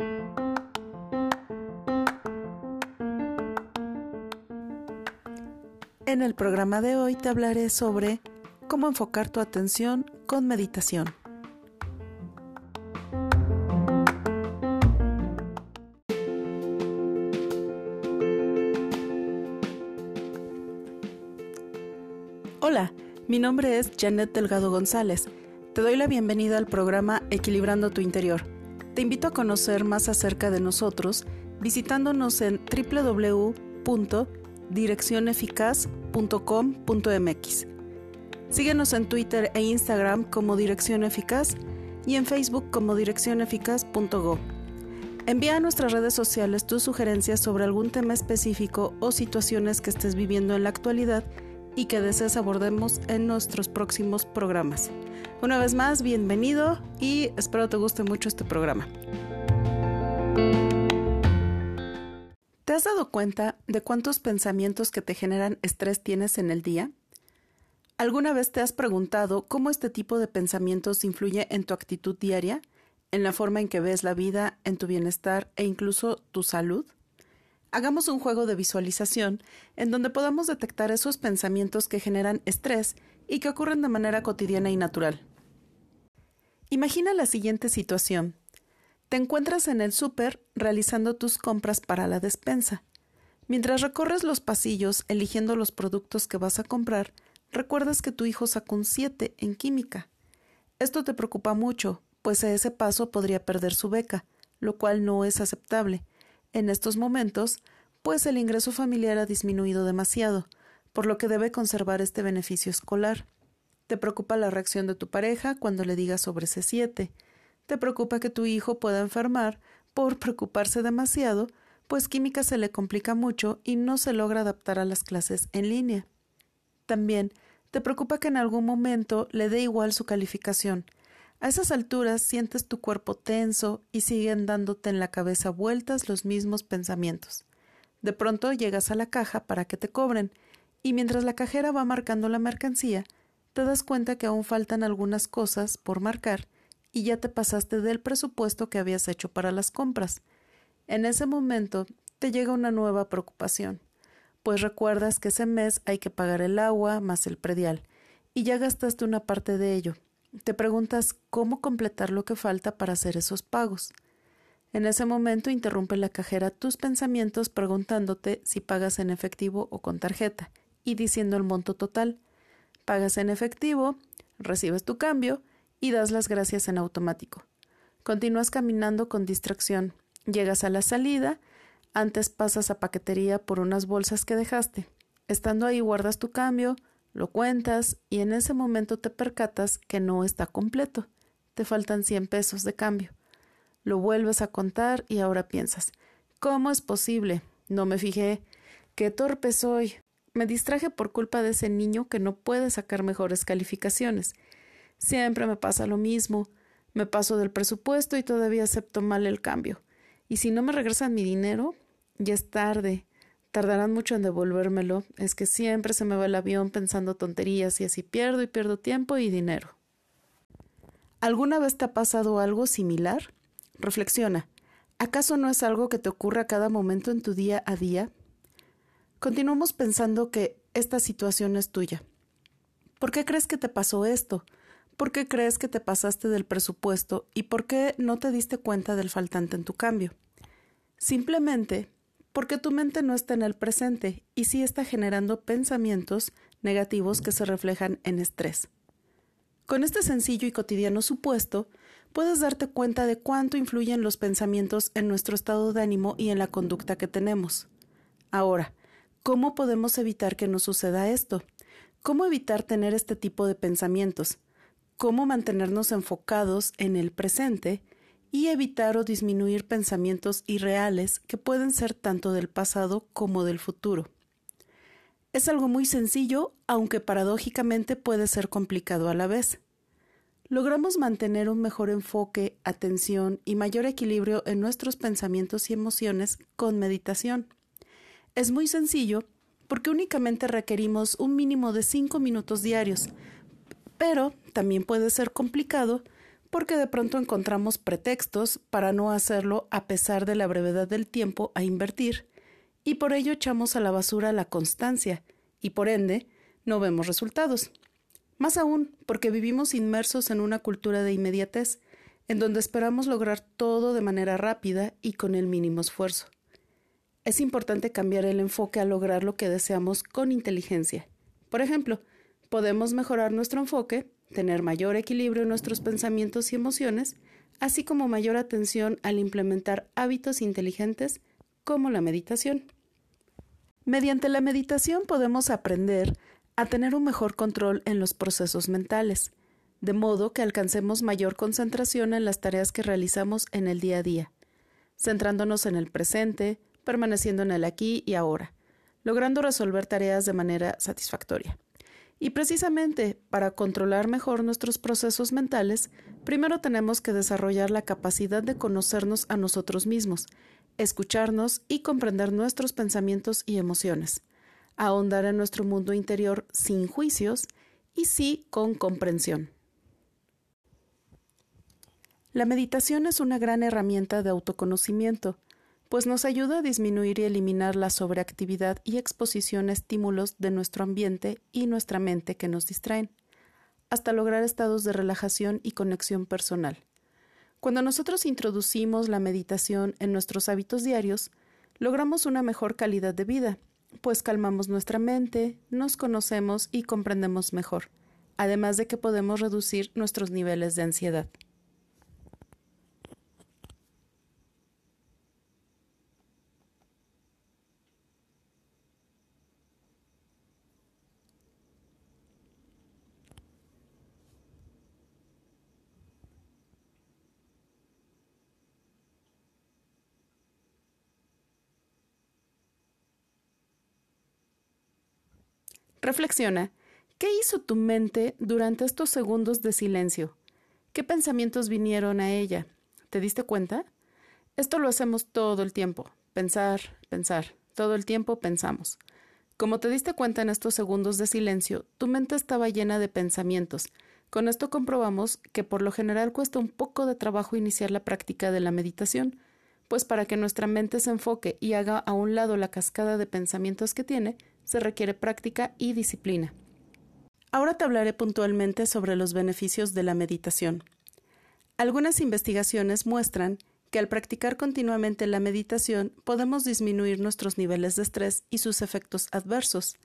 En el programa de hoy te hablaré sobre cómo enfocar tu atención con meditación. Hola, mi nombre es Janet Delgado González. Te doy la bienvenida al programa Equilibrando tu Interior. Te invito a conocer más acerca de nosotros visitándonos en www.direccioneficaz.com.mx. Síguenos en Twitter e Instagram como Dirección Eficaz y en Facebook como direccioneficaz.go. Envía a nuestras redes sociales tus sugerencias sobre algún tema específico o situaciones que estés viviendo en la actualidad y que desees abordemos en nuestros próximos programas. Una vez más, bienvenido y espero te guste mucho este programa. ¿Te has dado cuenta de cuántos pensamientos que te generan estrés tienes en el día? ¿Alguna vez te has preguntado cómo este tipo de pensamientos influye en tu actitud diaria, en la forma en que ves la vida, en tu bienestar e incluso tu salud? Hagamos un juego de visualización en donde podamos detectar esos pensamientos que generan estrés y que ocurren de manera cotidiana y natural. Imagina la siguiente situación. Te encuentras en el súper realizando tus compras para la despensa. Mientras recorres los pasillos eligiendo los productos que vas a comprar, recuerdas que tu hijo sacó un 7 en química. Esto te preocupa mucho, pues a ese paso podría perder su beca, lo cual no es aceptable. En estos momentos, pues el ingreso familiar ha disminuido demasiado, por lo que debe conservar este beneficio escolar. Te preocupa la reacción de tu pareja cuando le digas sobre ese 7. Te preocupa que tu hijo pueda enfermar por preocuparse demasiado, pues química se le complica mucho y no se logra adaptar a las clases en línea. También te preocupa que en algún momento le dé igual su calificación. A esas alturas sientes tu cuerpo tenso y siguen dándote en la cabeza vueltas los mismos pensamientos. De pronto llegas a la caja para que te cobren, y mientras la cajera va marcando la mercancía, te das cuenta que aún faltan algunas cosas por marcar y ya te pasaste del presupuesto que habías hecho para las compras. En ese momento te llega una nueva preocupación pues recuerdas que ese mes hay que pagar el agua más el predial, y ya gastaste una parte de ello. Te preguntas cómo completar lo que falta para hacer esos pagos. En ese momento interrumpe la cajera tus pensamientos preguntándote si pagas en efectivo o con tarjeta, y diciendo el monto total. Pagas en efectivo, recibes tu cambio y das las gracias en automático. Continúas caminando con distracción. Llegas a la salida antes pasas a paquetería por unas bolsas que dejaste. Estando ahí guardas tu cambio, lo cuentas y en ese momento te percatas que no está completo. Te faltan 100 pesos de cambio. Lo vuelves a contar y ahora piensas, ¿cómo es posible? No me fijé. Qué torpe soy. Me distraje por culpa de ese niño que no puede sacar mejores calificaciones. Siempre me pasa lo mismo. Me paso del presupuesto y todavía acepto mal el cambio. Y si no me regresan mi dinero, ya es tarde. Tardarán mucho en devolvérmelo. Es que siempre se me va el avión pensando tonterías y así pierdo y pierdo tiempo y dinero. ¿Alguna vez te ha pasado algo similar? Reflexiona. ¿Acaso no es algo que te ocurra cada momento en tu día a día? Continuamos pensando que esta situación es tuya. ¿Por qué crees que te pasó esto? ¿Por qué crees que te pasaste del presupuesto y por qué no te diste cuenta del faltante en tu cambio? Simplemente porque tu mente no está en el presente y sí está generando pensamientos negativos que se reflejan en estrés. Con este sencillo y cotidiano supuesto, puedes darte cuenta de cuánto influyen los pensamientos en nuestro estado de ánimo y en la conducta que tenemos. Ahora, ¿cómo podemos evitar que nos suceda esto? ¿Cómo evitar tener este tipo de pensamientos? cómo mantenernos enfocados en el presente y evitar o disminuir pensamientos irreales que pueden ser tanto del pasado como del futuro. Es algo muy sencillo, aunque paradójicamente puede ser complicado a la vez. Logramos mantener un mejor enfoque, atención y mayor equilibrio en nuestros pensamientos y emociones con meditación. Es muy sencillo porque únicamente requerimos un mínimo de cinco minutos diarios, pero también puede ser complicado porque de pronto encontramos pretextos para no hacerlo a pesar de la brevedad del tiempo a invertir, y por ello echamos a la basura la constancia, y por ende no vemos resultados. Más aún, porque vivimos inmersos en una cultura de inmediatez, en donde esperamos lograr todo de manera rápida y con el mínimo esfuerzo. Es importante cambiar el enfoque a lograr lo que deseamos con inteligencia. Por ejemplo, podemos mejorar nuestro enfoque, tener mayor equilibrio en nuestros pensamientos y emociones, así como mayor atención al implementar hábitos inteligentes como la meditación. Mediante la meditación podemos aprender a tener un mejor control en los procesos mentales, de modo que alcancemos mayor concentración en las tareas que realizamos en el día a día, centrándonos en el presente, permaneciendo en el aquí y ahora, logrando resolver tareas de manera satisfactoria. Y precisamente para controlar mejor nuestros procesos mentales, primero tenemos que desarrollar la capacidad de conocernos a nosotros mismos, escucharnos y comprender nuestros pensamientos y emociones, ahondar en nuestro mundo interior sin juicios y sí con comprensión. La meditación es una gran herramienta de autoconocimiento, pues nos ayuda a disminuir y eliminar la sobreactividad y exposición a estímulos de nuestro ambiente y nuestra mente que nos distraen, hasta lograr estados de relajación y conexión personal. Cuando nosotros introducimos la meditación en nuestros hábitos diarios, logramos una mejor calidad de vida, pues calmamos nuestra mente, nos conocemos y comprendemos mejor, además de que podemos reducir nuestros niveles de ansiedad. Reflexiona, ¿qué hizo tu mente durante estos segundos de silencio? ¿Qué pensamientos vinieron a ella? ¿Te diste cuenta? Esto lo hacemos todo el tiempo. Pensar, pensar. Todo el tiempo pensamos. Como te diste cuenta en estos segundos de silencio, tu mente estaba llena de pensamientos. Con esto comprobamos que por lo general cuesta un poco de trabajo iniciar la práctica de la meditación, pues para que nuestra mente se enfoque y haga a un lado la cascada de pensamientos que tiene, se requiere práctica y disciplina. Ahora te hablaré puntualmente sobre los beneficios de la meditación. Algunas investigaciones muestran que al practicar continuamente la meditación podemos disminuir nuestros niveles de estrés y sus efectos adversos.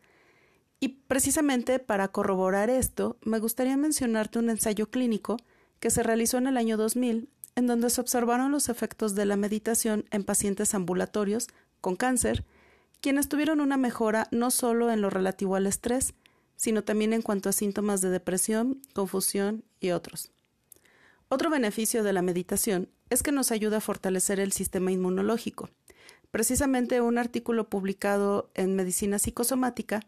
Y precisamente para corroborar esto, me gustaría mencionarte un ensayo clínico que se realizó en el año 2000, en donde se observaron los efectos de la meditación en pacientes ambulatorios con cáncer quienes tuvieron una mejora no solo en lo relativo al estrés, sino también en cuanto a síntomas de depresión, confusión y otros. Otro beneficio de la meditación es que nos ayuda a fortalecer el sistema inmunológico. Precisamente un artículo publicado en Medicina Psicosomática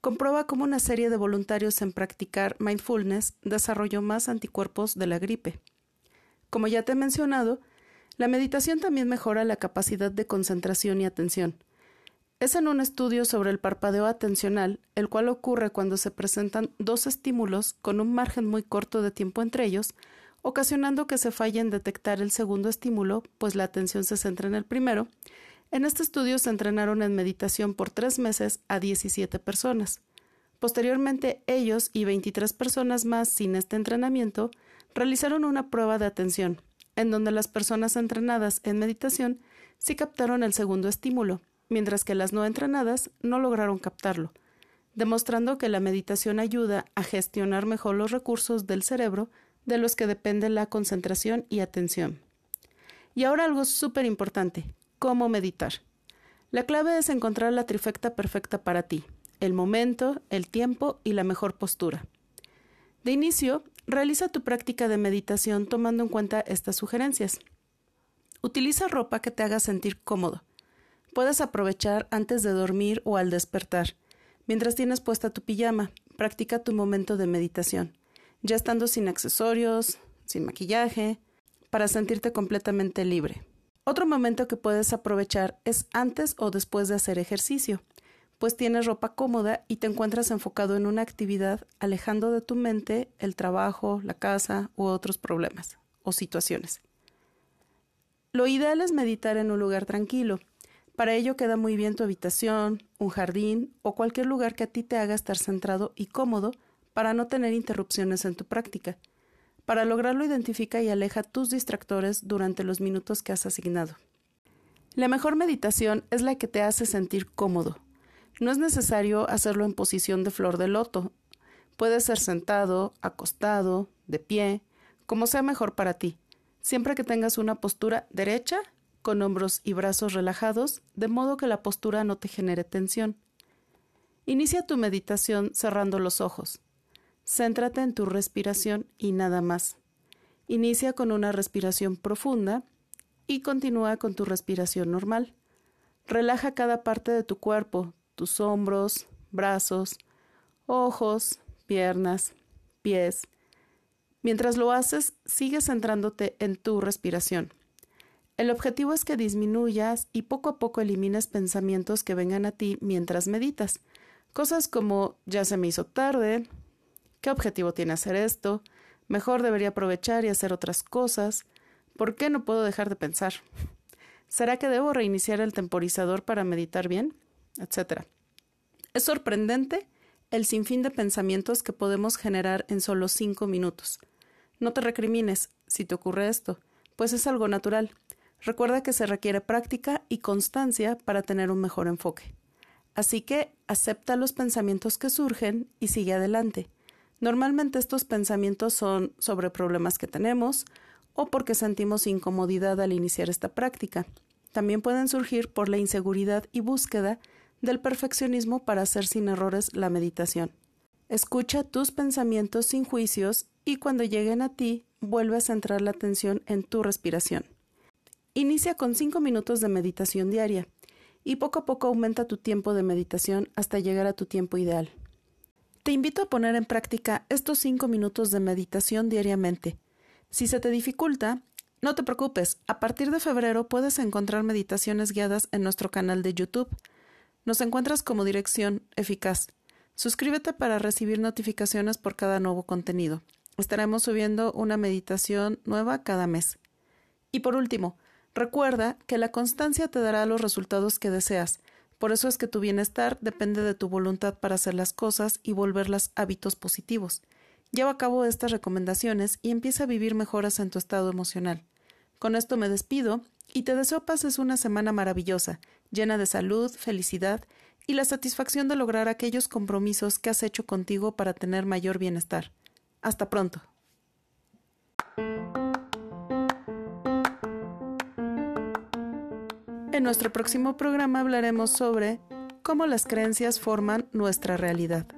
comprueba cómo una serie de voluntarios en practicar mindfulness desarrolló más anticuerpos de la gripe. Como ya te he mencionado, la meditación también mejora la capacidad de concentración y atención, es en un estudio sobre el parpadeo atencional, el cual ocurre cuando se presentan dos estímulos con un margen muy corto de tiempo entre ellos, ocasionando que se falle en detectar el segundo estímulo, pues la atención se centra en el primero. En este estudio se entrenaron en meditación por tres meses a 17 personas. Posteriormente, ellos y 23 personas más sin este entrenamiento realizaron una prueba de atención, en donde las personas entrenadas en meditación sí captaron el segundo estímulo, mientras que las no entrenadas no lograron captarlo, demostrando que la meditación ayuda a gestionar mejor los recursos del cerebro de los que depende la concentración y atención. Y ahora algo súper importante, cómo meditar. La clave es encontrar la trifecta perfecta para ti, el momento, el tiempo y la mejor postura. De inicio, realiza tu práctica de meditación tomando en cuenta estas sugerencias. Utiliza ropa que te haga sentir cómodo, Puedes aprovechar antes de dormir o al despertar. Mientras tienes puesta tu pijama, practica tu momento de meditación, ya estando sin accesorios, sin maquillaje, para sentirte completamente libre. Otro momento que puedes aprovechar es antes o después de hacer ejercicio. Pues tienes ropa cómoda y te encuentras enfocado en una actividad alejando de tu mente el trabajo, la casa u otros problemas o situaciones. Lo ideal es meditar en un lugar tranquilo. Para ello queda muy bien tu habitación, un jardín o cualquier lugar que a ti te haga estar centrado y cómodo para no tener interrupciones en tu práctica. Para lograrlo identifica y aleja tus distractores durante los minutos que has asignado. La mejor meditación es la que te hace sentir cómodo. No es necesario hacerlo en posición de flor de loto. Puede ser sentado, acostado, de pie, como sea mejor para ti, siempre que tengas una postura derecha, con hombros y brazos relajados, de modo que la postura no te genere tensión. Inicia tu meditación cerrando los ojos. Céntrate en tu respiración y nada más. Inicia con una respiración profunda y continúa con tu respiración normal. Relaja cada parte de tu cuerpo, tus hombros, brazos, ojos, piernas, pies. Mientras lo haces, sigue centrándote en tu respiración. El objetivo es que disminuyas y poco a poco elimines pensamientos que vengan a ti mientras meditas. Cosas como ya se me hizo tarde, ¿Qué objetivo tiene hacer esto? Mejor debería aprovechar y hacer otras cosas. ¿Por qué no puedo dejar de pensar? ¿Será que debo reiniciar el temporizador para meditar bien? Etcétera. Es sorprendente el sinfín de pensamientos que podemos generar en solo cinco minutos. No te recrimines si te ocurre esto, pues es algo natural. Recuerda que se requiere práctica y constancia para tener un mejor enfoque. Así que acepta los pensamientos que surgen y sigue adelante. Normalmente estos pensamientos son sobre problemas que tenemos o porque sentimos incomodidad al iniciar esta práctica. También pueden surgir por la inseguridad y búsqueda del perfeccionismo para hacer sin errores la meditación. Escucha tus pensamientos sin juicios y cuando lleguen a ti, vuelve a centrar la atención en tu respiración. Inicia con 5 minutos de meditación diaria y poco a poco aumenta tu tiempo de meditación hasta llegar a tu tiempo ideal. Te invito a poner en práctica estos cinco minutos de meditación diariamente. Si se te dificulta, no te preocupes, a partir de febrero puedes encontrar meditaciones guiadas en nuestro canal de YouTube. Nos encuentras como dirección eficaz. Suscríbete para recibir notificaciones por cada nuevo contenido. Estaremos subiendo una meditación nueva cada mes. Y por último, recuerda que la constancia te dará los resultados que deseas. Por eso es que tu bienestar depende de tu voluntad para hacer las cosas y volverlas hábitos positivos. Lleva a cabo estas recomendaciones y empieza a vivir mejoras en tu estado emocional. Con esto me despido y te deseo pases una semana maravillosa, llena de salud, felicidad y la satisfacción de lograr aquellos compromisos que has hecho contigo para tener mayor bienestar. Hasta pronto. En nuestro próximo programa hablaremos sobre cómo las creencias forman nuestra realidad.